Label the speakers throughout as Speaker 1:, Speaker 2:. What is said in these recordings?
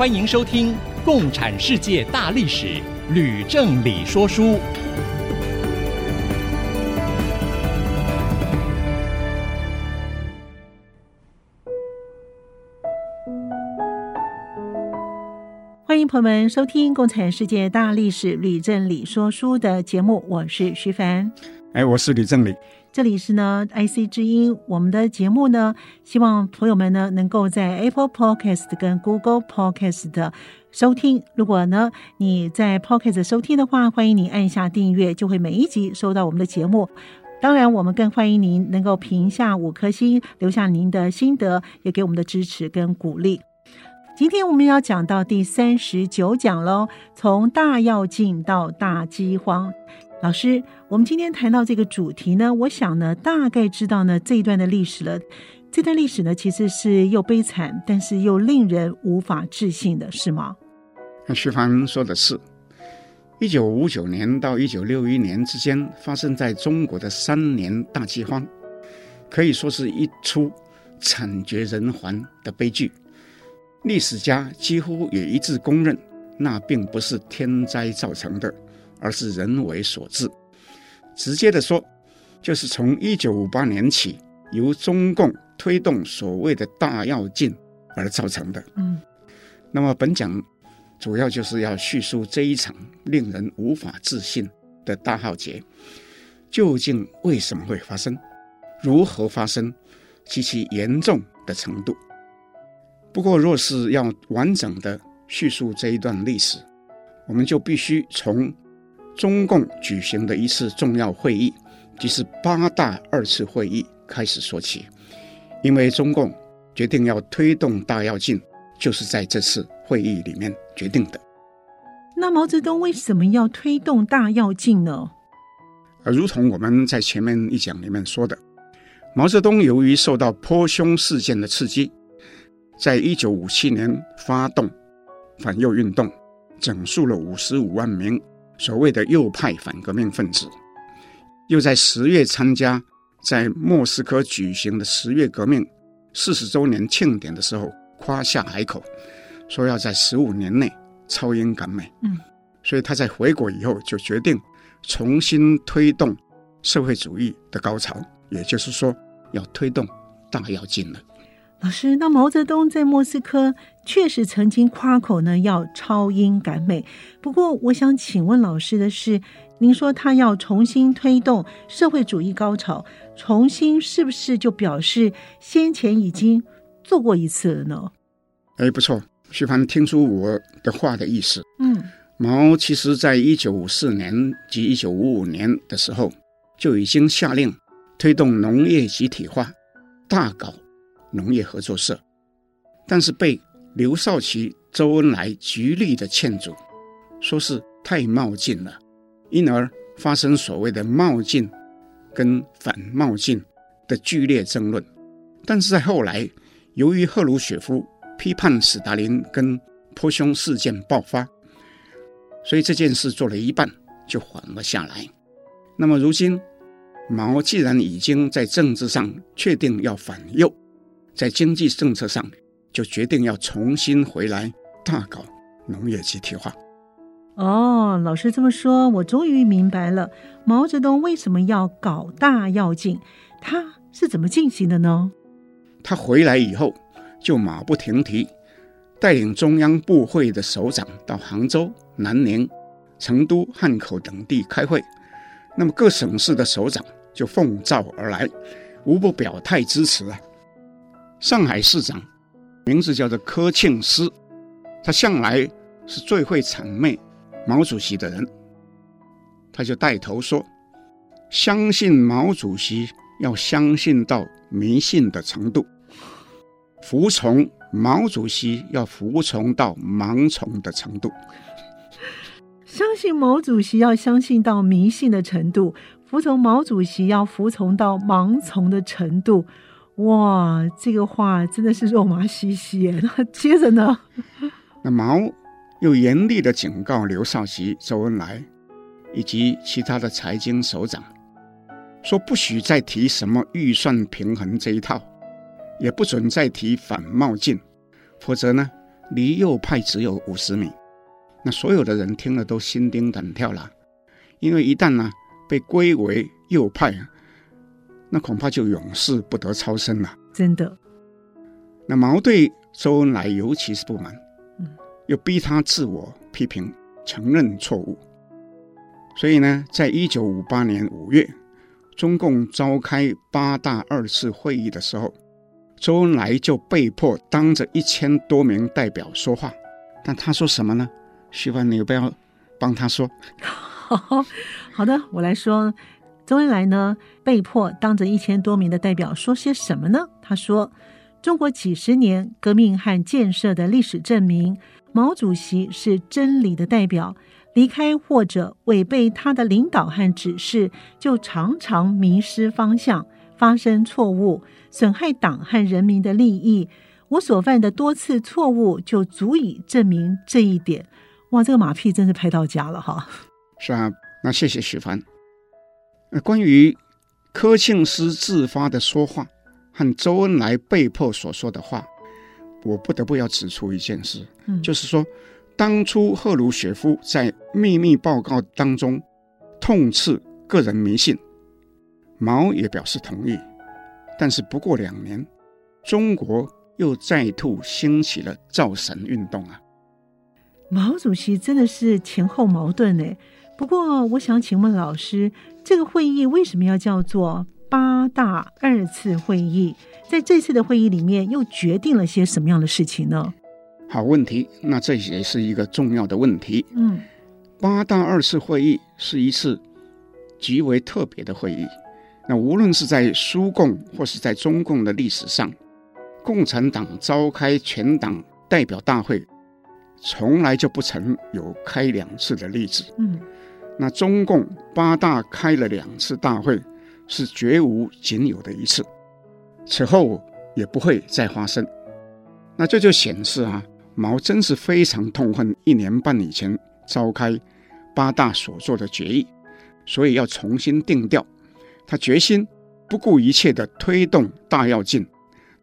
Speaker 1: 欢迎收听《共产世界大历史》，吕正理说书。
Speaker 2: 欢迎朋友们收听《共产世界大历史》，吕正理说书的节目，我是徐凡。
Speaker 3: 哎，我是吕正理。
Speaker 2: 这里是呢，IC 之音。我们的节目呢，希望朋友们呢能够在 Apple Podcast 跟 Google Podcast 收听。如果呢你在 Podcast 收听的话，欢迎你按下订阅，就会每一集收到我们的节目。当然，我们更欢迎您能够评下五颗星，留下您的心得，也给我们的支持跟鼓励。今天我们要讲到第三十九讲喽，从大跃进到大饥荒。老师，我们今天谈到这个主题呢，我想呢，大概知道呢这一段的历史了。这段历史呢，其实是又悲惨，但是又令人无法置信的，是吗？
Speaker 3: 那徐帆说的是，一九五九年到一九六一年之间发生在中国的三年大饥荒，可以说是一出惨绝人寰的悲剧。历史家几乎也一致公认，那并不是天灾造成的。而是人为所致，直接的说，就是从一九五八年起，由中共推动所谓的大跃进而造成的。嗯，那么本讲主要就是要叙述这一场令人无法置信的大浩劫，究竟为什么会发生，如何发生，及其严重的程度。不过，若是要完整的叙述这一段历史，我们就必须从。中共举行的一次重要会议，即是八大二次会议开始说起，因为中共决定要推动大跃进，就是在这次会议里面决定的。
Speaker 2: 那毛泽东为什么要推动大跃进呢？
Speaker 3: 而如同我们在前面一讲里面说的，毛泽东由于受到泼胸事件的刺激，在一九五七年发动反右运动，整肃了五十五万名。所谓的右派反革命分子，又在十月参加在莫斯科举行的十月革命四十周年庆典的时候，夸下海口，说要在十五年内超英赶美。嗯，所以他在回国以后就决定重新推动社会主义的高潮，也就是说要推动大跃进了。
Speaker 2: 老师，那毛泽东在莫斯科确实曾经夸口呢，要超英赶美。不过，我想请问老师的是，您说他要重新推动社会主义高潮，重新是不是就表示先前已经做过一次了呢？
Speaker 3: 哎，不错，徐凡听出我的话的意思。嗯，毛其实在一九五四年及一九五五年的时候就已经下令推动农业集体化，大搞。农业合作社，但是被刘少奇、周恩来极力的劝阻，说是太冒进了，因而发生所谓的冒进跟反冒进的剧烈争论。但是在后来，由于赫鲁雪夫批判史达林跟泼胸事件爆发，所以这件事做了一半就缓了下来。那么如今，毛既然已经在政治上确定要反右。在经济政策上，就决定要重新回来大搞农业集体化。
Speaker 2: 哦，老师这么说，我终于明白了毛泽东为什么要搞大跃进，他是怎么进行的呢？
Speaker 3: 他回来以后，就马不停蹄，带领中央部会的首长到杭州、南宁、成都、汉口等地开会。那么各省市的首长就奉召而来，无不表态支持啊。上海市长名字叫做柯庆施，他向来是最会谄媚毛主席的人，他就带头说：“相信毛主席要相信到迷信的程度，服从毛主席要服从到盲从的程度。
Speaker 2: 相信毛主席要相信到迷信的程度，服从毛主席要服从到盲从的程度。哇，这个话真的是肉麻兮兮耶！那 接着呢？
Speaker 3: 那毛又严厉的警告刘少奇、周恩来以及其他的财经首长，说不许再提什么预算平衡这一套，也不准再提反冒进，否则呢，离右派只有五十米。那所有的人听了都心惊胆跳了，因为一旦呢被归为右派，那恐怕就永世不得超生了。
Speaker 2: 真的。
Speaker 3: 那毛对周恩来尤其是不满，嗯，又逼他自我批评，承认错误。所以呢，在一九五八年五月，中共召开八大二次会议的时候，周恩来就被迫当着一千多名代表说话，但他说什么呢？徐帆，你不要帮他说？
Speaker 2: 好的，我来说。周恩来呢，被迫当着一千多名的代表说些什么呢？他说：“中国几十年革命和建设的历史证明，毛主席是真理的代表。离开或者违背他的领导和指示，就常常迷失方向，发生错误，损害党和人民的利益。我所犯的多次错误，就足以证明这一点。”哇，这个马屁真是拍到家了哈！
Speaker 3: 是啊，那谢谢许凡。那关于柯庆施自发的说话和周恩来被迫所说的话，我不得不要指出一件事，嗯、就是说，当初赫鲁雪夫在秘密报告当中痛斥个人迷信，毛也表示同意，但是不过两年，中国又再度兴起了造神运动啊。
Speaker 2: 毛主席真的是前后矛盾呢。不过，我想请问老师，这个会议为什么要叫做八大二次会议？在这次的会议里面，又决定了些什么样的事情呢？
Speaker 3: 好问题，那这也是一个重要的问题。
Speaker 2: 嗯，
Speaker 3: 八大二次会议是一次极为特别的会议。那无论是在苏共或是在中共的历史上，共产党召开全党代表大会。从来就不曾有开两次的例子。
Speaker 2: 嗯，
Speaker 3: 那中共八大开了两次大会，是绝无仅有的一次，此后也不会再发生。那这就显示啊，毛真是非常痛恨一年半以前召开八大所做的决议，所以要重新定调。他决心不顾一切地推动大跃进，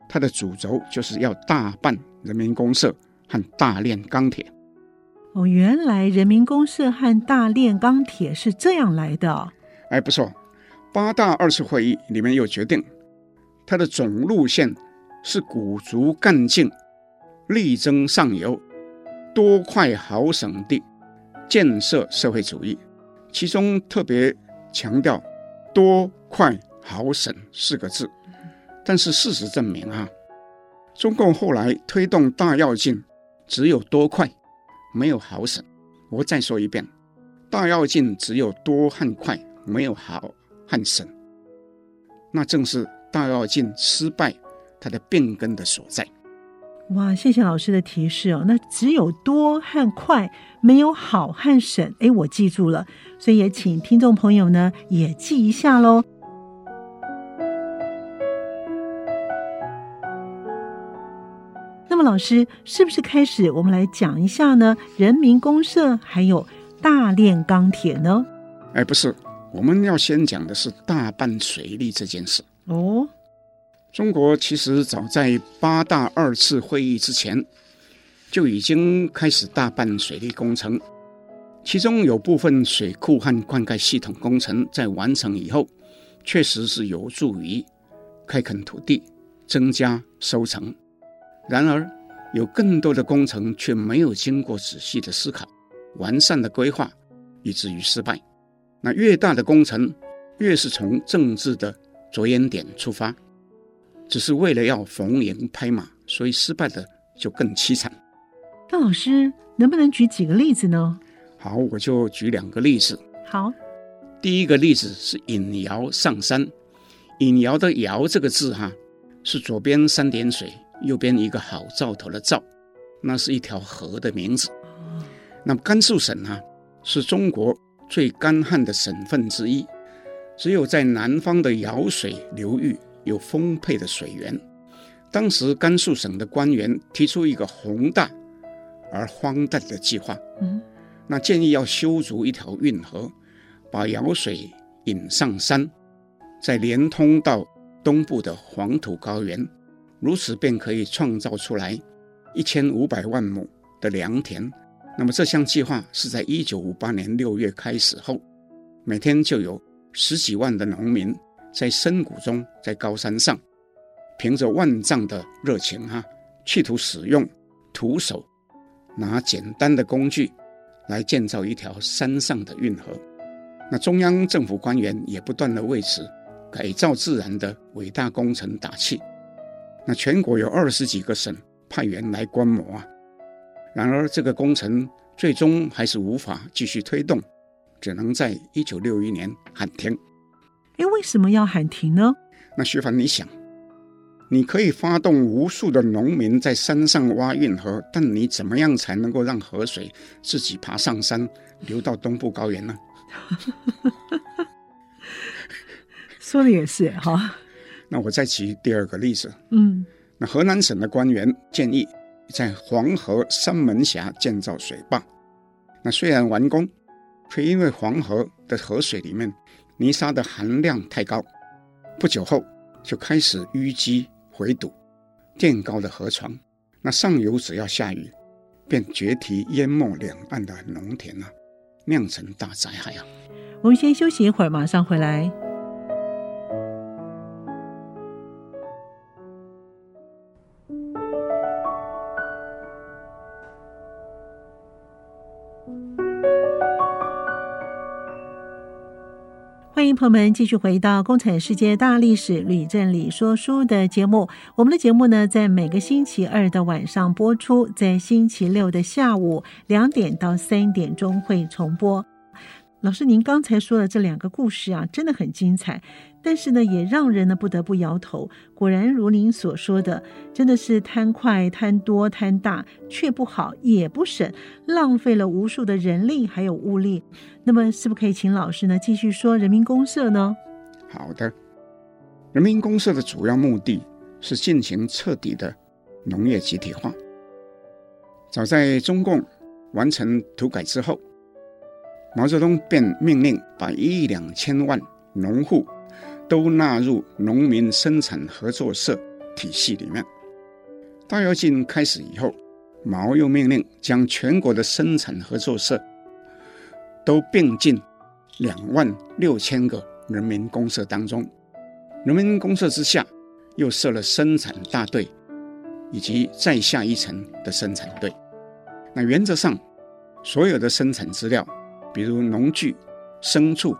Speaker 3: 他的主轴就是要大办人民公社。和大炼钢铁
Speaker 2: 哦，原来人民公社和大炼钢铁是这样来的。
Speaker 3: 哎，不错，八大二次会议里面又决定，它的总路线是鼓足干劲，力争上游，多快好省地建设社会主义。其中特别强调“多快好省”四个字。但是事实证明啊，中共后来推动大跃进。只有多快，没有好省。我再说一遍，大跃进只有多和快，没有好和省。那正是大跃进失败它的病根的所在。
Speaker 2: 哇，谢谢老师的提示哦。那只有多和快，没有好和省。哎，我记住了，所以也请听众朋友呢也记一下喽。么老师是不是开始我们来讲一下呢？人民公社还有大炼钢铁呢？
Speaker 3: 哎，不是，我们要先讲的是大办水利这件事。
Speaker 2: 哦，
Speaker 3: 中国其实早在八大二次会议之前就已经开始大办水利工程，其中有部分水库和灌溉系统工程在完成以后，确实是有助于开垦土地，增加收成。然而，有更多的工程却没有经过仔细的思考、完善的规划，以至于失败。那越大的工程，越是从政治的着眼点出发，只是为了要逢迎拍马，所以失败的就更凄惨。
Speaker 2: 那老师能不能举几个例子呢？
Speaker 3: 好，我就举两个例子。
Speaker 2: 好，
Speaker 3: 第一个例子是引窑上山。引窑的窑这个字哈，是左边三点水。右边一个好兆头的兆，那是一条河的名字。那么甘肃省呢，是中国最干旱的省份之一，只有在南方的舀水流域有丰沛的水源。当时甘肃省的官员提出一个宏大而荒诞的计划，嗯，那建议要修筑一条运河，把舀水引上山，再连通到东部的黄土高原，如此便可以创造出来一千五百万亩的良田。那么这项计划是在一九五八年六月开始后，每天就有十几万的农民在深谷中，在高山上，凭着万丈的热情哈，企图使用徒手拿简单的工具来建造一条山上的运河。那中央政府官员也不断地为此改造自然的伟大工程打气。那全国有二十几个省派员来观摩啊。然而，这个工程最终还是无法继续推动，只能在一九六一年喊停。
Speaker 2: 哎，为什么要喊停呢？
Speaker 3: 那徐凡，你想，你可以发动无数的农民在山上挖运河，但你怎么样才能够让河水自己爬上山，流到东部高原呢？
Speaker 2: 说的也是哈。
Speaker 3: 那我再举第二个例子。
Speaker 2: 嗯，
Speaker 3: 那河南省的官员建议。在黄河三门峡建造水坝，那虽然完工，却因为黄河的河水里面泥沙的含量太高，不久后就开始淤积回堵，垫高的河床，那上游只要下雨，便决堤淹没两岸的农田啊，酿成大灾害啊！
Speaker 2: 我们先休息一会儿，马上回来。朋友们继续回到《共产世界大历史吕振理说书》的节目。我们的节目呢，在每个星期二的晚上播出，在星期六的下午两点到三点钟会重播。老师，您刚才说的这两个故事啊，真的很精彩，但是呢，也让人呢不得不摇头。果然如您所说的，真的是贪快、贪多、贪大，却不好也不省，浪费了无数的人力还有物力。那么，是不是可以请老师呢继续说人民公社呢？
Speaker 3: 好的，人民公社的主要目的是进行彻底的农业集体化。早在中共完成土改之后。毛泽东便命令把一亿两千万农户都纳入农民生产合作社体系里面。大跃进开始以后，毛又命令将全国的生产合作社都并进两万六千个人民公社当中。人民公社之下，又设了生产大队以及再下一层的生产队。那原则上，所有的生产资料。比如农具、牲畜、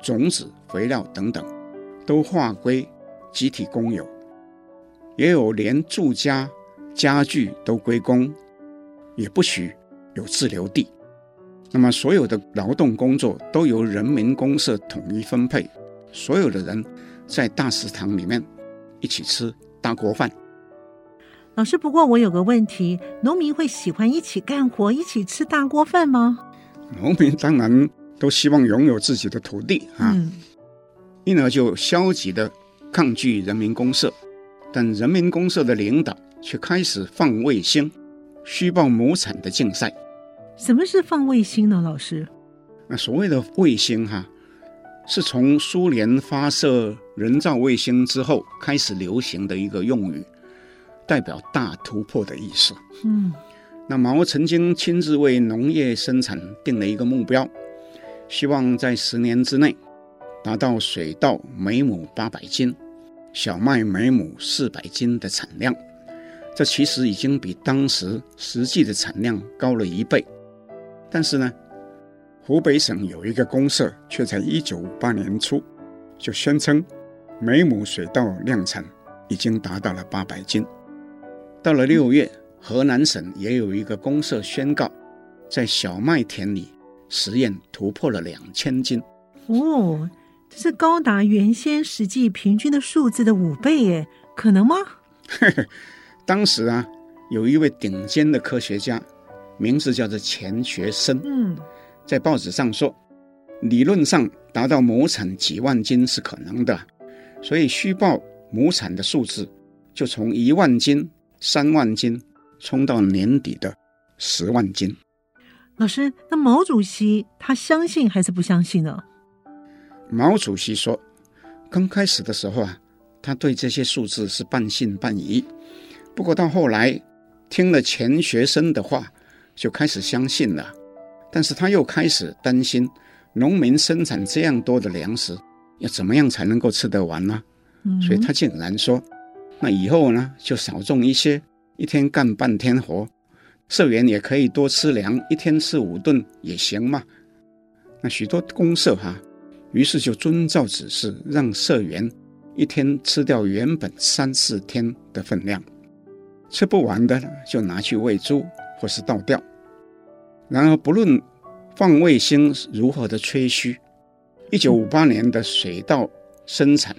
Speaker 3: 种子、肥料等等，都划归集体公有；也有连住家、家具都归公，也不许有自留地。那么，所有的劳动工作都由人民公社统一分配，所有的人在大食堂里面一起吃大锅饭。
Speaker 2: 老师，不过我有个问题：农民会喜欢一起干活、一起吃大锅饭吗？
Speaker 3: 农民当然都希望拥有自己的土地啊，
Speaker 2: 嗯、
Speaker 3: 因而就消极的抗拒人民公社，但人民公社的领导却开始放卫星、虚报亩产的竞赛。
Speaker 2: 什么是放卫星呢？老师？
Speaker 3: 那所谓的卫星哈、啊，是从苏联发射人造卫星之后开始流行的一个用语，代表大突破的意思。
Speaker 2: 嗯。
Speaker 3: 那毛曾经亲自为农业生产定了一个目标，希望在十年之内达到水稻每亩八百斤、小麦每亩四百斤的产量。这其实已经比当时实际的产量高了一倍。但是呢，湖北省有一个公社却在一九五八年初就宣称，每亩水稻量产已经达到了八百斤。到了六月。河南省也有一个公社宣告，在小麦田里实验突破了两千斤。
Speaker 2: 哦，这是高达原先实际平均的数字的五倍耶，可能吗？
Speaker 3: 当时啊，有一位顶尖的科学家，名字叫做钱学森，
Speaker 2: 嗯，
Speaker 3: 在报纸上说，理论上达到亩产几万斤是可能的，所以虚报亩产的数字就从一万斤、三万斤冲到年底的十万斤。
Speaker 2: 老师，那毛主席他相信还是不相信呢？
Speaker 3: 毛主席说，刚开始的时候啊，他对这些数字是半信半疑。不过到后来，听了钱学森的话，就开始相信了。但是他又开始担心，农民生产这样多的粮食，要怎么样才能够吃得完呢？嗯、所以他竟然说：“那以后呢，就少种一些，一天干半天活，社员也可以多吃粮，一天吃五顿也行嘛。”那许多公社哈、啊，于是就遵照指示，让社员一天吃掉原本三四天的分量。吃不完的就拿去喂猪或是倒掉。然而，不论放卫星如何的吹嘘，一九五八年的水稻生产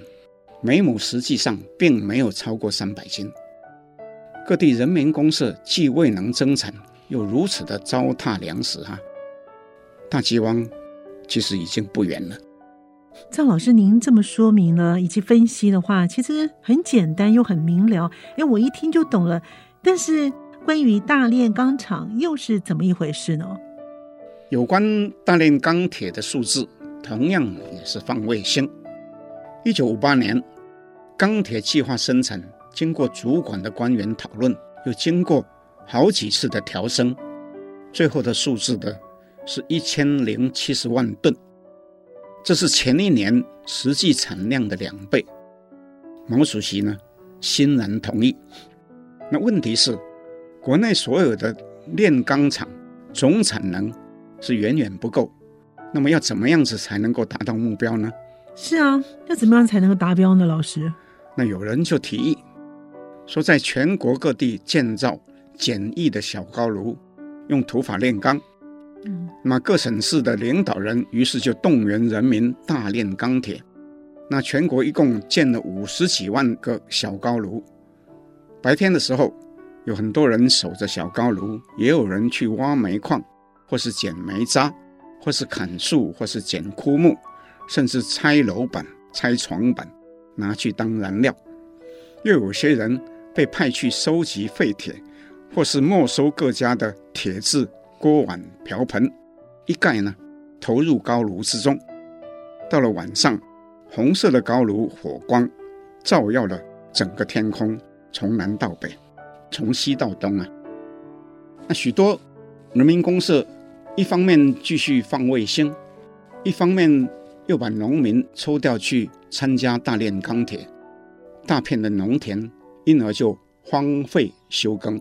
Speaker 3: 每亩实际上并没有超过三百斤。各地人民公社既未能增产，又如此的糟蹋粮食，啊，大饥荒其实已经不远了。
Speaker 2: 赵老师，您这么说明了以及分析的话，其实很简单又很明了。哎，我一听就懂了。但是关于大炼钢厂又是怎么一回事呢？
Speaker 3: 有关大炼钢铁的数字，同样也是放卫星。一九五八年，钢铁计划生产经过主管的官员讨论，又经过好几次的调升，最后的数字的是一千零七十万吨。这是前一年实际产量的两倍。毛主席呢，欣然同意。那问题是，国内所有的炼钢厂总产能是远远不够。那么要怎么样子才能够达到目标呢？
Speaker 2: 是啊，要怎么样才能够达标呢？老师，
Speaker 3: 那有人就提议说，在全国各地建造简易的小高炉，用土法炼钢。那么各省市的领导人于是就动员人民大炼钢铁。那全国一共建了五十几万个小高炉。白天的时候，有很多人守着小高炉，也有人去挖煤矿，或是捡煤渣，或是砍树，或是捡枯木，甚至拆楼板、拆床板，拿去当燃料。又有些人被派去收集废铁，或是没收各家的铁制。锅碗瓢盆一概呢，投入高炉之中。到了晚上，红色的高炉火光照耀了整个天空，从南到北，从西到东啊。那许多人民公社一方面继续放卫星，一方面又把农民抽调去参加大炼钢铁，大片的农田因而就荒废休耕。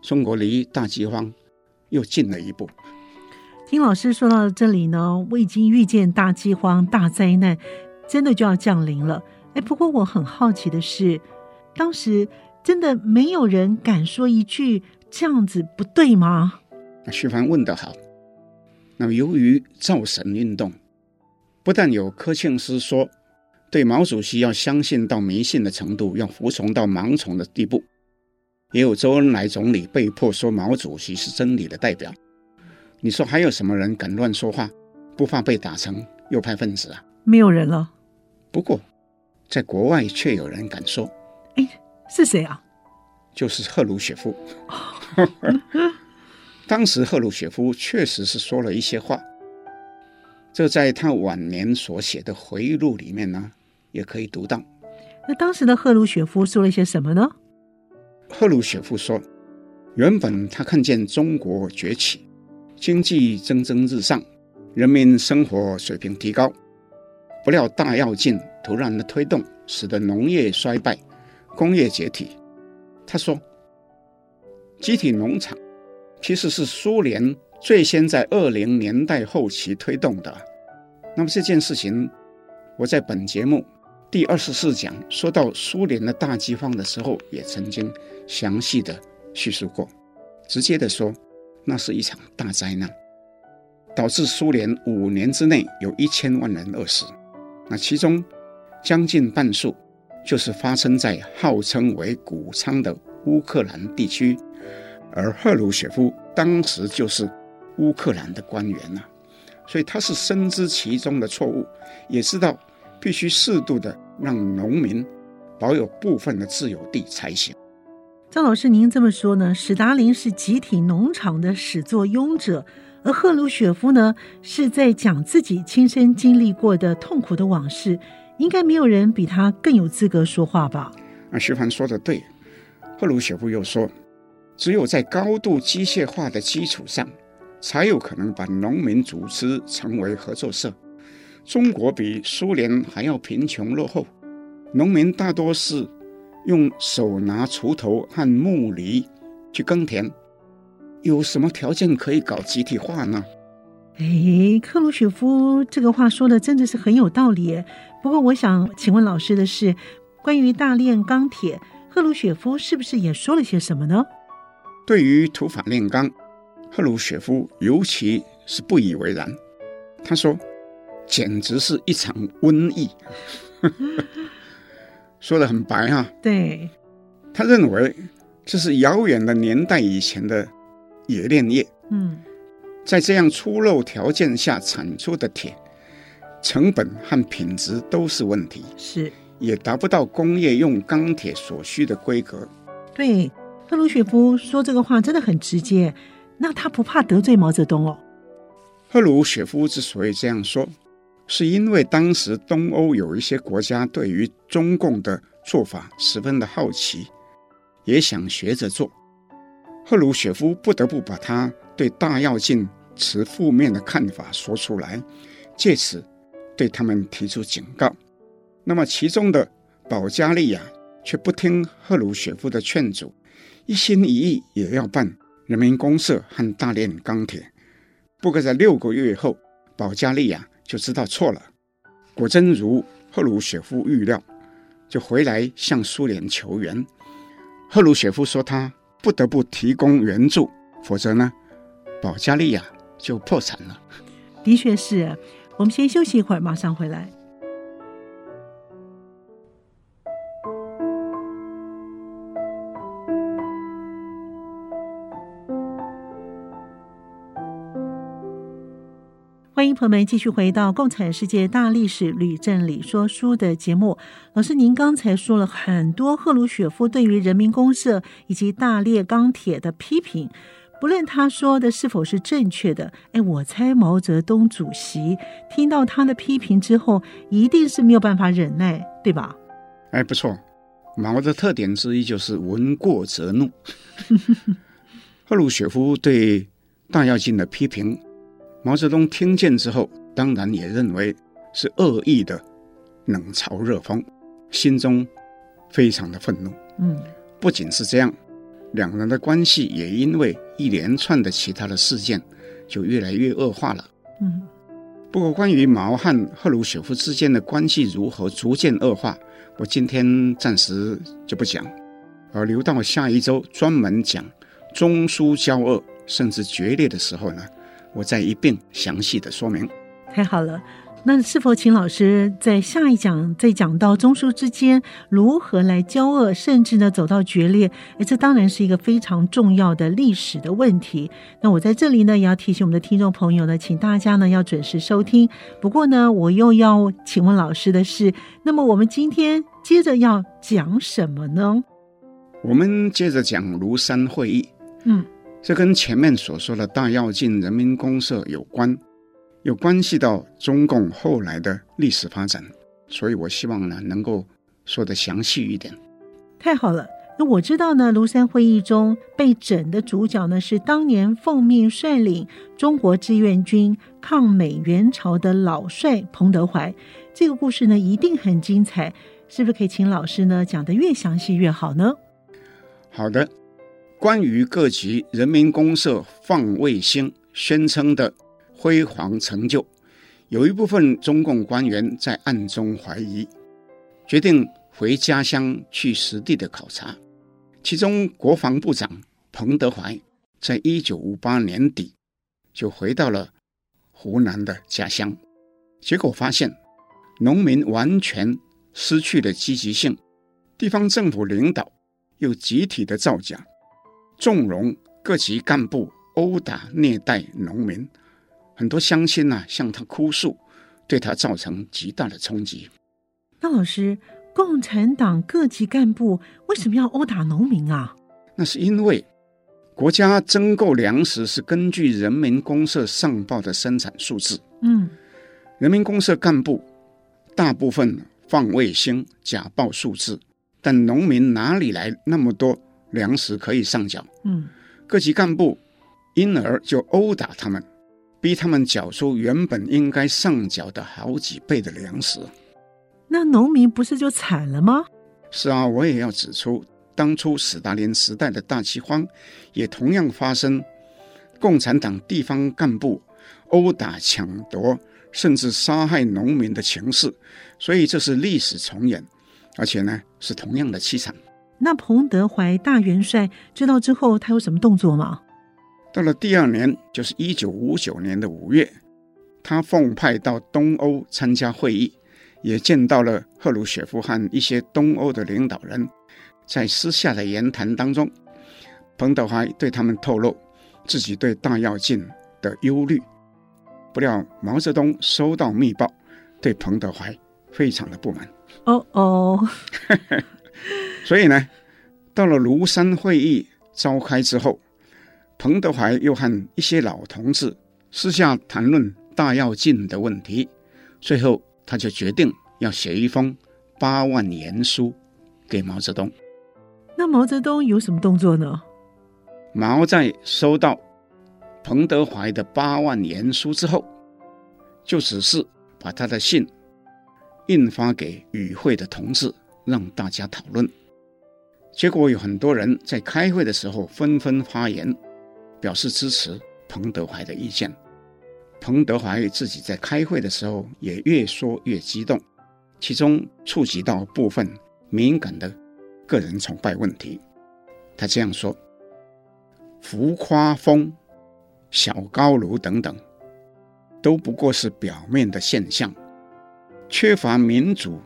Speaker 3: 中国离大饥荒。又进了一步。
Speaker 2: 听老师说到这里呢，我已经预见大饥荒、大灾难真的就要降临了。哎，不过我很好奇的是，当时真的没有人敢说一句这样子不对吗？
Speaker 3: 徐帆问得好。那么由于造神运动，不但有柯庆施说对毛主席要相信到迷信的程度，要服从到盲从的地步。也有周恩来总理被迫说毛主席是真理的代表，你说还有什么人敢乱说话，不怕被打成右派分子啊？
Speaker 2: 没有人了。
Speaker 3: 不过，在国外却有人敢说。
Speaker 2: 哎，是谁啊？
Speaker 3: 就是赫鲁雪夫。当时赫鲁雪夫确实是说了一些话，这在他晚年所写的回忆录里面呢，也可以读到。
Speaker 2: 那当时的赫鲁雪夫说了一些什么呢？
Speaker 3: 赫鲁雪夫说：“原本他看见中国崛起，经济蒸蒸日上，人民生活水平提高，不料大跃进突然的推动，使得农业衰败，工业解体。他说，集体农场其实是苏联最先在二零年代后期推动的。那么这件事情，我在本节目。”第二十四讲说到苏联的大饥荒的时候，也曾经详细的叙述过。直接的说，那是一场大灾难，导致苏联五年之内有一千万人饿死。那其中将近半数就是发生在号称为谷仓的乌克兰地区，而赫鲁雪夫当时就是乌克兰的官员呐、所以他是深知其中的错误，也知道必须适度的让农民保有部分的自由地才行。
Speaker 2: 张老师，您这么说呢？史达林是集体农场的始作俑者，而赫鲁雪夫呢，是在讲自己亲身经历过的痛苦的往事，应该没有人比他更有资格说话吧？
Speaker 3: 啊，徐凡说的对。赫鲁雪夫又说，只有在高度机械化的基础上，才有可能把农民组织成为合作社。中国比苏联还要贫穷落后，农民大多是。用手拿锄头和木犁去耕田，有什么条件可以搞集体化呢？
Speaker 2: 哎，赫鲁雪夫这个话说的真的是很有道理。不过，我想请问老师的是，关于大炼钢铁，赫鲁雪夫是不是也说了些什么呢？
Speaker 3: 对于土法炼钢，赫鲁雪夫尤其是不以为然。他说：“简直是一场瘟疫。”说的很白哈、啊，
Speaker 2: 对，
Speaker 3: 他认为这是遥远的年代以前的冶炼业，
Speaker 2: 嗯，
Speaker 3: 在这样粗陋条件下产出的铁，成本和品质都是问题，
Speaker 2: 是
Speaker 3: 也达不到工业用钢铁所需的规格。
Speaker 2: 对，赫鲁雪夫说这个话真的很直接，那他不怕得罪毛泽东哦？
Speaker 3: 赫鲁雪夫之所以这样说。是因为当时东欧有一些国家对于中共的做法十分的好奇，也想学着做。赫鲁雪夫不得不把他对大跃进持负面的看法说出来，借此对他们提出警告。那么其中的保加利亚却不听赫鲁雪夫的劝阻，一心一意也要办人民公社和大炼钢铁。不过在六个月后，保加利亚。就知道错了，果真如赫鲁雪夫预料，就回来向苏联求援。赫鲁雪夫说他不得不提供援助，否则呢，保加利亚就破产了。
Speaker 2: 的确是，我们先休息一会儿，马上回来。欢迎朋友们继续回到《共产世界大历史吕正理说书》的节目。老师，您刚才说了很多赫鲁雪夫对于人民公社以及大炼钢铁的批评，不论他说的是否是正确的，哎，我猜毛泽东主席听到他的批评之后，一定是没有办法忍耐，对吧？
Speaker 3: 哎，不错，毛的特点之一就是闻过则怒。赫鲁雪夫对大跃进的批评。毛泽东听见之后，当然也认为是恶意的冷嘲热讽，心中非常的愤怒。
Speaker 2: 嗯，
Speaker 3: 不仅是这样，两人的关系也因为一连串的其他的事件，就越来越恶化了。
Speaker 2: 嗯，
Speaker 3: 不过关于毛和赫鲁雪夫之间的关系如何逐渐恶化，我今天暂时就不讲，而留到下一周专门讲中苏交恶甚至决裂的时候呢，我再一并详细的说明。
Speaker 2: 太好了，那是否请老师在下一讲再讲到中枢之间如何来交恶，甚至呢走到决裂？哎，这当然是一个非常重要的历史的问题。那我在这里呢也要提醒我们的听众朋友呢，请大家呢要准时收听。不过呢，我又要请问老师的是，那么我们今天接着要讲什么呢？
Speaker 3: 我们接着讲庐山会议。
Speaker 2: 嗯。
Speaker 3: 这跟前面所说的大跃进、人民公社有关，有关系到中共后来的历史发展，所以我希望呢能够说得详细一点。
Speaker 2: 太好了，那我知道呢，庐山会议中被整的主角呢是当年奉命率领中国志愿军抗美援朝的老帅彭德怀。这个故事呢一定很精彩，是不是可以请老师呢讲得越详细越好呢？
Speaker 3: 好的。关于各级人民公社放卫星宣称的辉煌成就，有一部分中共官员在暗中怀疑，决定回家乡去实地的考察。其中，国防部长彭德怀在一九五八年底就回到了湖南的家乡，结果发现农民完全失去了积极性，地方政府领导又集体的造假，纵容各级干部殴打虐待农民，很多乡亲呐向他哭诉，对他造成极大的冲击。
Speaker 2: 那老师，共产党各级干部为什么要殴打农民啊？
Speaker 3: 那是因为国家征购粮食是根据人民公社上报的生产数字。
Speaker 2: 嗯，
Speaker 3: 人民公社干部大部分放卫星假报数字。但农民哪里来那么多粮食可以上缴？
Speaker 2: 嗯，
Speaker 3: 各级干部因而就殴打他们，逼他们缴出原本应该上缴的好几倍的粮食。
Speaker 2: 那农民不是就惨了吗？
Speaker 3: 是啊，我也要指出，当初史大林时代的大饥荒也同样发生，共产党地方干部殴打、抢夺，甚至杀害农民的情势。所以这是历史重演。而且呢，是同样的凄惨。
Speaker 2: 那彭德怀大元帅知道之后，他有什么动作吗？
Speaker 3: 到了第二年，就是一九五九年的五月，他奉派到东欧参加会议，也见到了赫鲁雪夫和一些东欧的领导人。在私下的言谈当中，彭德怀对他们透露自己对大跃进的忧虑。不料毛泽东收到密报，对彭德怀非常的不满。
Speaker 2: 哦哦，
Speaker 3: 所以呢，到了庐山会议召开之后，彭德怀又和一些老同志私下谈论大跃进的问题，最后他就决定要写一封八万言书给毛泽东。
Speaker 2: 那毛泽东有什么动作呢？
Speaker 3: 毛在收到彭德怀的八万言书之后，就只是把他的信。印发给与会的同志，让大家讨论。结果有很多人在开会的时候纷纷发言，表示支持彭德怀的意见。彭德怀自己在开会的时候也越说越激动，其中触及到部分敏感的个人崇拜问题。他这样说：“浮夸风、小高炉等等，都不过是表面的现象。”缺乏民主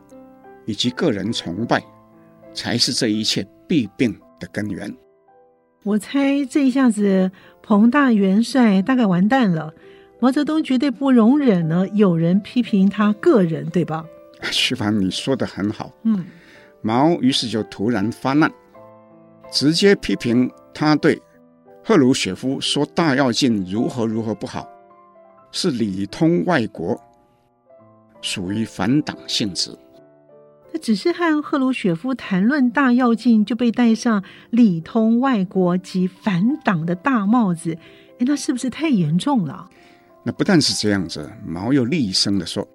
Speaker 3: 以及个人崇拜，才是这一切弊病的根源。
Speaker 2: 我猜这一下子，彭大元帅大概完蛋了。毛泽东绝对不容忍呢，有人批评他个人，对吧？
Speaker 3: 徐凡，你说的很好。
Speaker 2: 嗯，
Speaker 3: 毛于是就突然发难，直接批评他对赫鲁雪夫说大跃进如何如何不好，是里通外国。属于反党性质。
Speaker 2: 他只是和赫鲁雪夫谈论大跃进，就被戴上里通外国及反党的大帽子。哎，那是不是太严重了？
Speaker 3: 那不但是这样子，毛又厉声的说：“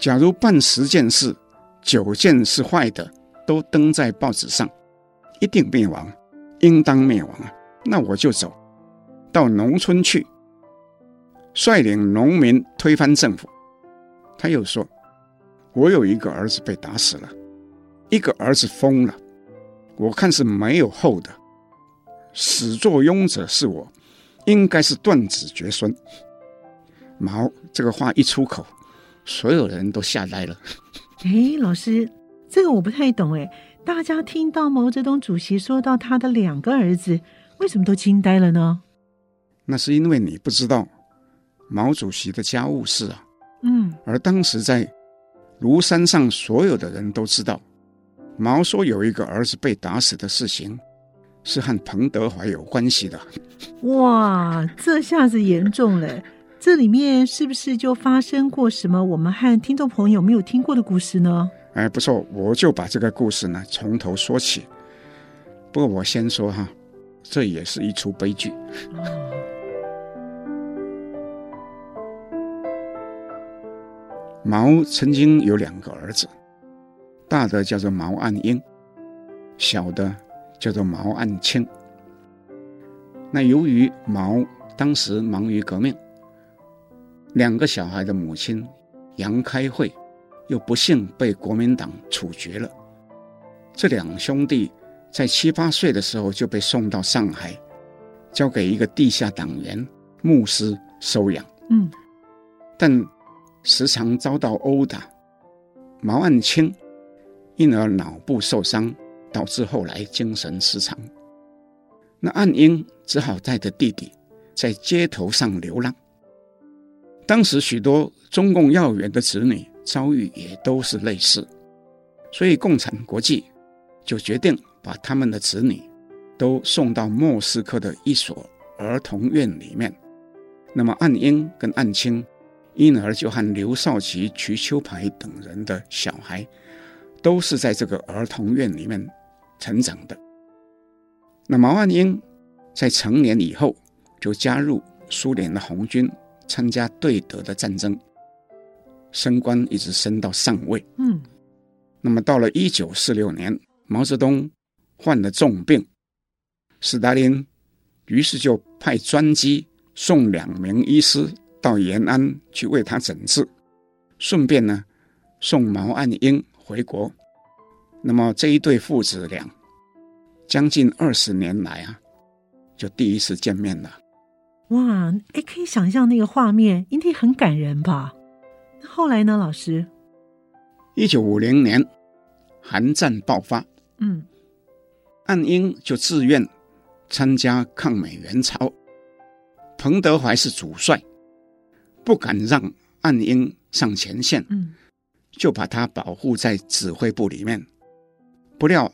Speaker 3: 假如办十件事，九件是坏的，都登在报纸上，一定灭亡，应当灭亡啊！那我就走到农村去，率领农民推翻政府。”他又说：“我有一个儿子被打死了，一个儿子疯了，我看是没有后的，始作俑者是我，应该是断子绝孙。”毛这个话一出口，所有人都吓呆了。
Speaker 2: 哎，老师，这个我不太懂哎。大家听到毛泽东主席说到他的两个儿子，为什么都惊呆了呢？
Speaker 3: 那是因为你不知道毛主席的家务事啊。
Speaker 2: 嗯，
Speaker 3: 而当时在庐山上，所有的人都知道，毛说有一个儿子被打死的事情，是和彭德怀有关系的。
Speaker 2: 哇，这下子严重了！这里面是不是就发生过什么我们和听众朋友没有听过的故事呢？
Speaker 3: 哎，不错，我就把这个故事呢从头说起。不过我先说哈，这也是一出悲剧。
Speaker 2: 哦
Speaker 3: 毛曾经有两个儿子，大的叫做毛岸英，小的叫做毛岸青。那由于毛当时忙于革命，两个小孩的母亲杨开慧又不幸被国民党处决了。这两兄弟在七八岁的时候就被送到上海，交给一个地下党员牧师收养。
Speaker 2: 嗯，
Speaker 3: 但。时常遭到殴打，毛岸青因而脑部受伤，导致后来精神失常。那岸英只好带着弟弟在街头上流浪。当时许多中共要员的子女遭遇也都是类似，所以共产国际就决定把他们的子女都送到莫斯科的一所儿童院里面。那么岸英跟岸青，因而就和刘少奇、瞿秋白等人的小孩，都是在这个儿童院里面成长的。那毛岸英在成年以后就加入苏联的红军，参加对德的战争，升官一直升到上尉。
Speaker 2: 嗯，
Speaker 3: 那么到了一九四六年，毛泽东患了重病，斯大林于是就派专机送两名医师到延安去为他诊治，顺便呢送毛岸英回国。那么这一对父子俩。将近二十年来啊，就第一次见面了。
Speaker 2: 哇，哎，可以想象那个画面，一定很感人吧？那后来呢，老师？
Speaker 3: 一九五零年，韩战爆发，
Speaker 2: 嗯，
Speaker 3: 岸英就自愿参加抗美援朝。彭德怀是主帅，不敢让岸英上前线，
Speaker 2: 嗯，
Speaker 3: 就把他保护在指挥部里面。不料。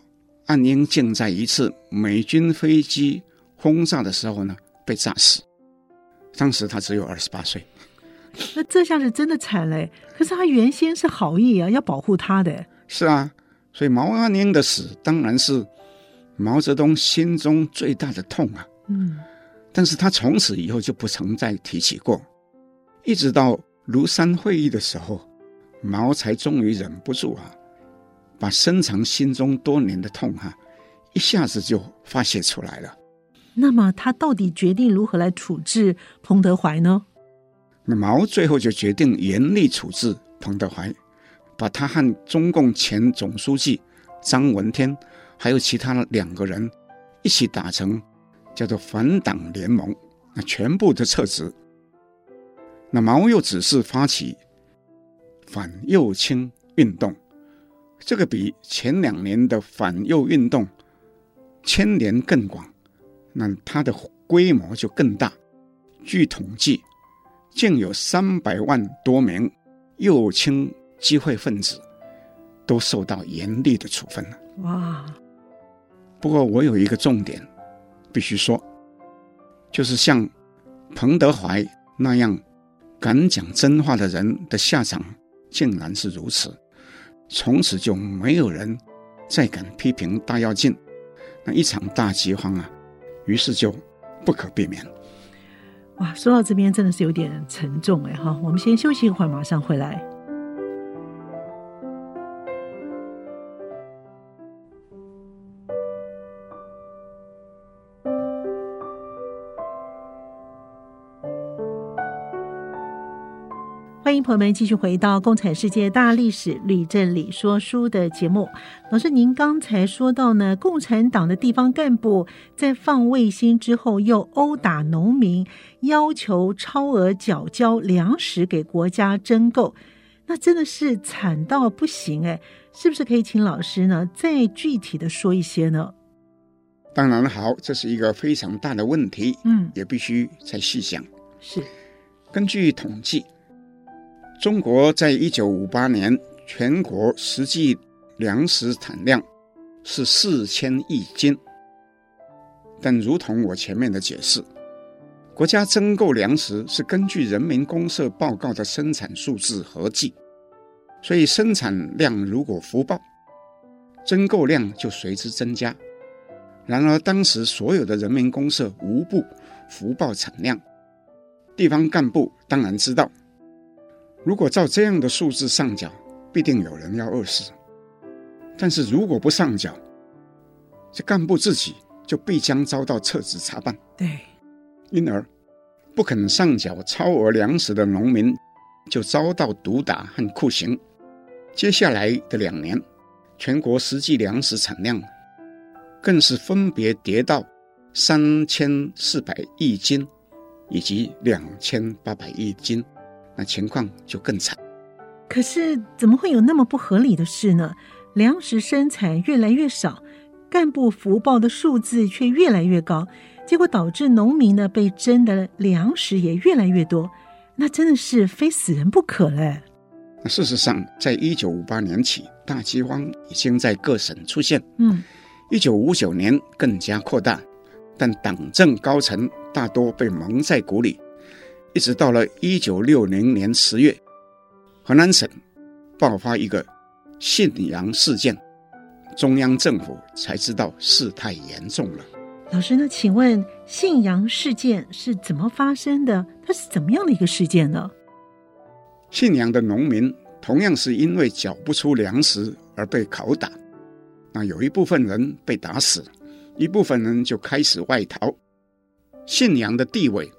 Speaker 3: 岸英竟在一次美军飞机轰炸的时候呢，被炸死。当时他只有二十八岁，
Speaker 2: 那这下是真的惨嘞。可是他原先是好意啊，要保护他的。
Speaker 3: 是啊，所以毛岸英的死当然是毛泽东心中最大的痛啊。
Speaker 2: 嗯，
Speaker 3: 但是他从此以后就不曾再提起过，一直到庐山会议的时候，毛才终于忍不住啊。把深藏心中多年的痛哈，一下子就发泄出来了。
Speaker 2: 那么他到底决定如何来处置彭德怀呢？
Speaker 3: 那毛最后就决定严厉处置彭德怀，把他和中共前总书记张闻天还有其他的两个人一起打成叫做反党联盟，那全部都撤职。那毛又指示发起反右倾运动。这个比前两年的反右运动牵连更广，那它的规模就更大。据统计，竟有三百万多名右倾机会分子都受到严厉的处分了。
Speaker 2: 哇！
Speaker 3: 不过我有一个重点必须说，就是像彭德怀那样敢讲真话的人的下场，竟然是如此。从此就没有人再敢批评大跃进，那一场大饥荒啊，于是就不可避免。
Speaker 2: 哇，说到这边真的是有点沉重哎哈，我们先休息一会儿，马上回来。欢迎朋友们继续回到《共产世界大历史吕振理说书》的节目。老师，您刚才说到呢，共产党的地方干部在放卫星之后，又殴打农民，要求超额缴交粮食给国家征购，那真的是惨到不行哎！是不是可以请老师呢再具体的说一些呢？
Speaker 3: 当然好，这是一个非常大的问题，
Speaker 2: 嗯，
Speaker 3: 也必须再细想。
Speaker 2: 是，
Speaker 3: 根据统计。中国在一九五八年全国实际粮食产量是四千亿斤，但如同我前面的解释，国家征购粮食是根据人民公社报告的生产数字合计，所以生产量如果福报，征购量就随之增加。然而当时所有的人民公社无不福报产量，地方干部当然知道。如果照这样的数字上缴，必定有人要饿死。但是如果不上缴，这干部自己就必将遭到撤职查办。
Speaker 2: 对，
Speaker 3: 因而不肯上缴超额粮食的农民就遭到毒打和酷刑。接下来的两年，全国实际粮食产量更是分别跌到三千四百亿斤以及两千八百亿斤。那情况就更惨。
Speaker 2: 可是怎么会有那么不合理的事呢？粮食生产越来越少，干部福报的数字却越来越高，结果导致农民呢被征的粮食也越来越多，那真的是非死人不可嘞。
Speaker 3: 那事实上，在一九五八年起，大饥荒已经在各省出现。
Speaker 2: 嗯，
Speaker 3: 一九五九年更加扩大，但党政高层大多被蒙在鼓里，一直到了一九六零年十月，河南省爆发一个信阳事件。中央政府才知道事态严重了。
Speaker 2: 老师，那请问信阳事件是怎么发生的？它是怎么样的一个事件呢？
Speaker 3: 信阳的农民同样是因为缴不出粮食而被拷打，那有一部分人被打死，一部分人就开始外逃。信阳的地委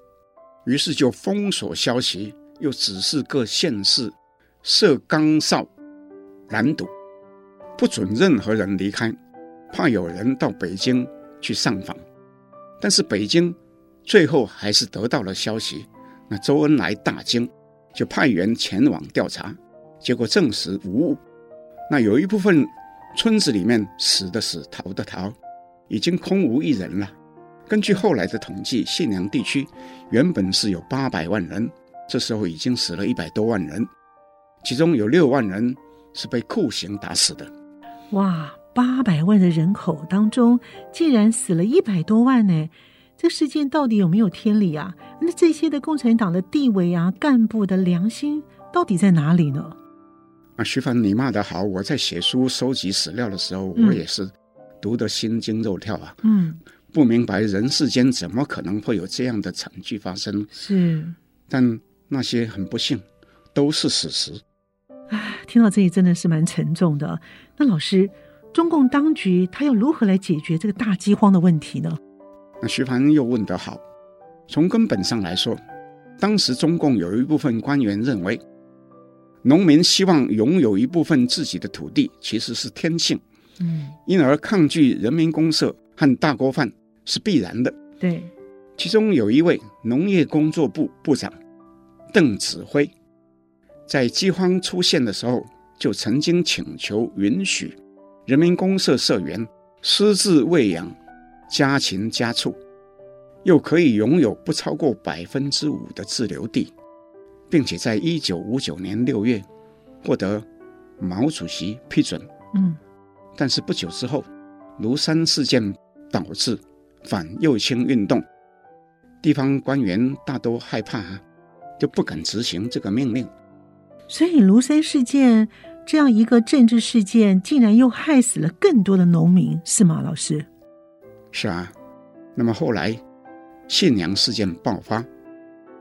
Speaker 3: 于是就封锁消息，又指示各县市设岗哨拦堵。不准任何人离开，怕有人到北京去上访。但是北京最后还是得到了消息，那周恩来大惊，就派员前往调查，结果证实无误。那有一部分村子里面死的死，逃的逃，已经空无一人了。根据后来的统计，信阳地区原本是有八百万人，这时候已经死了一百多万人，其中有六万人是被酷刑打死的。
Speaker 2: 哇，八百万的人口当中，竟然死了一百多万呢！这事件到底有没有天理啊？那这些的共产党的地位啊、干部的良心到底在哪里呢？
Speaker 3: 啊，徐帆，你骂得好！我在写书收集史料的时候，嗯、我也是读得心惊肉跳啊。
Speaker 2: 嗯，
Speaker 3: 不明白人世间怎么可能会有这样的惨剧发生。
Speaker 2: 是，
Speaker 3: 但那些很不幸，都是事实。
Speaker 2: 啊，听到这里真的是蛮沉重的。那老师，中共当局他要如何来解决这个大饥荒的问题呢？
Speaker 3: 那徐凡又问得好。从根本上来说，当时中共有一部分官员认为，农民希望拥有一部分自己的土地其实是天性，
Speaker 2: 嗯，
Speaker 3: 因而抗拒人民公社和大锅饭是必然的。
Speaker 2: 对，
Speaker 3: 其中有一位农业工作部部长邓子恢。在饥荒出现的时候，就曾经请求允许人民公社社员私自喂养家禽家畜，又可以拥有不超过百分之五的自留地，并且在一九五九年六月获得毛主席批准。
Speaker 2: 嗯，
Speaker 3: 但是不久之后，庐山事件导致反右倾运动，地方官员大都害怕啊，就不敢执行这个命令。
Speaker 2: 所以，庐山事件这样一个政治事件，竟然又害死了更多的农民，是吗，老师？
Speaker 3: 是啊。那么后来，信阳事件爆发，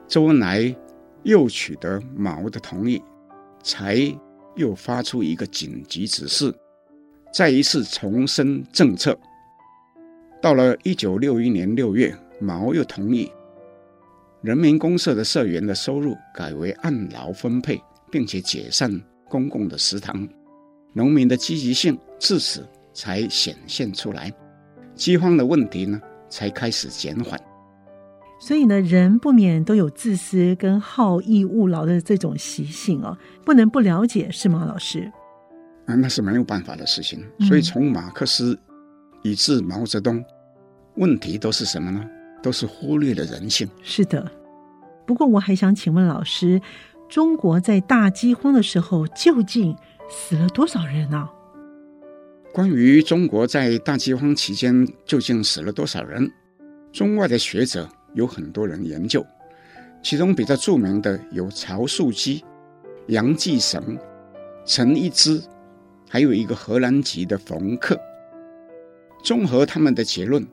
Speaker 3: 周恩来又取得毛的同意，才又发出一个紧急指示，再一次重申政策。到了一九六一年六月，毛又同意，人民公社的社员的收入改为按劳分配。并且解散公共的食堂，农民的积极性自此才显现出来，饥荒的问题呢才开始减缓。
Speaker 2: 所以呢，人不免都有自私跟好逸恶劳的这种习性哦，不能不了解，是吗，老师？
Speaker 3: 啊，那是没有办法的事情。所以从马克思以致毛泽东，问题都是什么呢？都是忽略了人性。
Speaker 2: 是的。不过我还想请问老师。中国在大饥荒的时候究竟死了多少人呢？啊？
Speaker 3: 关于中国在大饥荒期间究竟死了多少人，中外的学者有很多人研究，其中比较著名的有曹树基、杨继绳、陈一之，还有一个荷兰籍的冯克。综合他们的结论，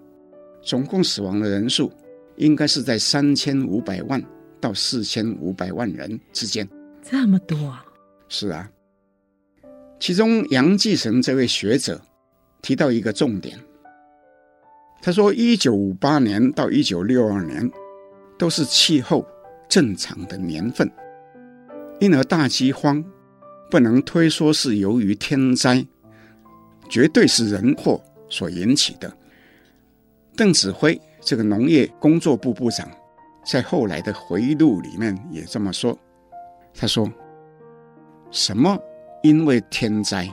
Speaker 3: 总共死亡的人数应该是在三千五百万。到四千五百万人之间，
Speaker 2: 这么多啊！
Speaker 3: 是啊，其中杨继绳这位学者提到一个重点，他说：一九五八年到一九六二年都是气候正常的年份，因而大饥荒不能推说是由于天灾，绝对是人祸所引起的。邓子恢这个农业工作部部长。在后来的回忆录里面也这么说，他说：“什么因为天灾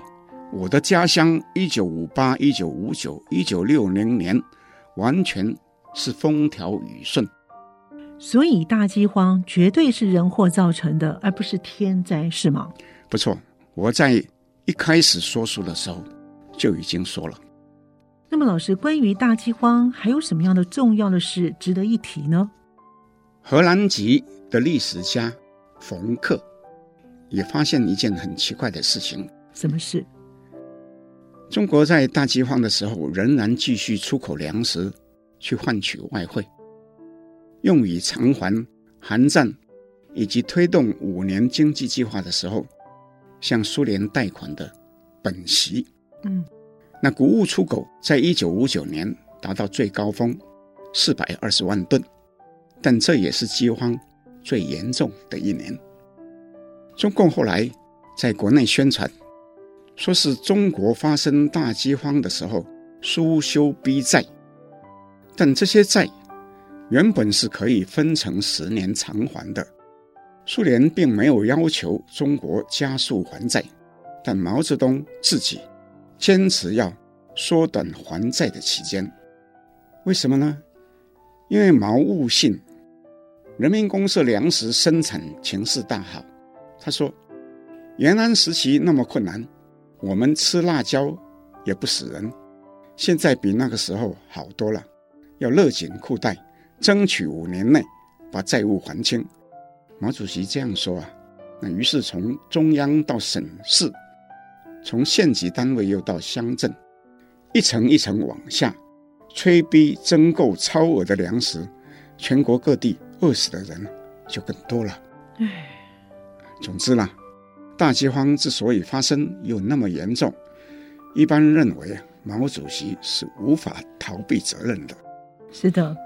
Speaker 3: 我的家乡一九五八、一九五九、一九六零年，完全是风调雨顺。
Speaker 2: 所以大饥荒绝对是人祸造成的，而不是天灾，是吗？
Speaker 3: 不错，我在一开始说书的时候就已经说了。
Speaker 2: 那么，老师，关于大饥荒还有什么样的重要的事值得一提呢？
Speaker 3: 荷兰籍的历史家冯克也发现一件很奇怪的事情。
Speaker 2: 什么事？
Speaker 3: 中国在大饥荒的时候仍然继续出口粮食去换取外汇，用以偿还韩战以及推动五年经济计划的时候向苏联贷款的本息。
Speaker 2: 嗯。
Speaker 3: 那谷物出口在一九五九年达到最高峰，四百二十万吨，但这也是饥荒最严重的一年。中共后来在国内宣传，说是中国发生大饥荒的时候苏修逼债，但这些债原本是可以分成十年偿还的。苏联并没有要求中国加速还债，但毛泽东自己。坚持要缩短还债的期间，为什么呢？因为毛误信人民公社粮食生产情势大好。他说：“延安时期那么困难，我们吃辣椒也不死人，现在比那个时候好多了。要勒紧裤带，争取五年内把债务还清。”毛主席这样说啊。那于是从中央到省市。从县级单位又到乡镇，一层一层往下，催逼征购超额的粮食，全国各地饿死的人就更多了。唉，总之啦，大饥荒之所以发生又那么严重，一般认为毛主席是无法逃避责任的。
Speaker 2: 是的，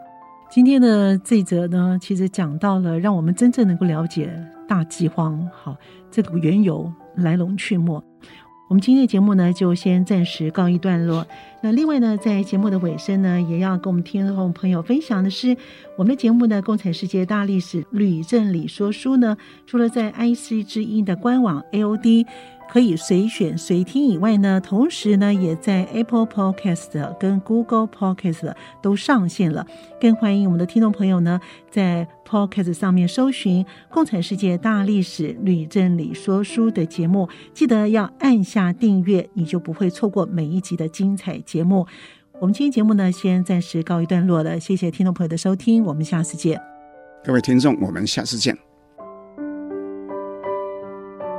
Speaker 2: 今天的这一则呢，其实讲到了让我们真正能够了解大饥荒，好，这个缘由来龙去脉。我们今天的节目呢，就先暂时告一段落。那另外呢，在节目的尾声呢，也要跟我们听众朋友分享的是，我们的节目呢，《共产世界大历史吕正理说书》呢，除了在 IC 之音的官网 AOD。可以随选随听以外呢，同时呢，也在 Apple Podcast 跟 Google Podcast 都上线了。更欢迎我们的听众朋友呢，在 Podcast 上面搜寻《共产世界大历史吕正理说书》的节目，记得要按下订阅，你就不会错过每一集的精彩节目。我们今天节目呢，先暂时告一段落了，谢谢听众朋友的收听，我们下次见。
Speaker 3: 各位听众，我们下次见。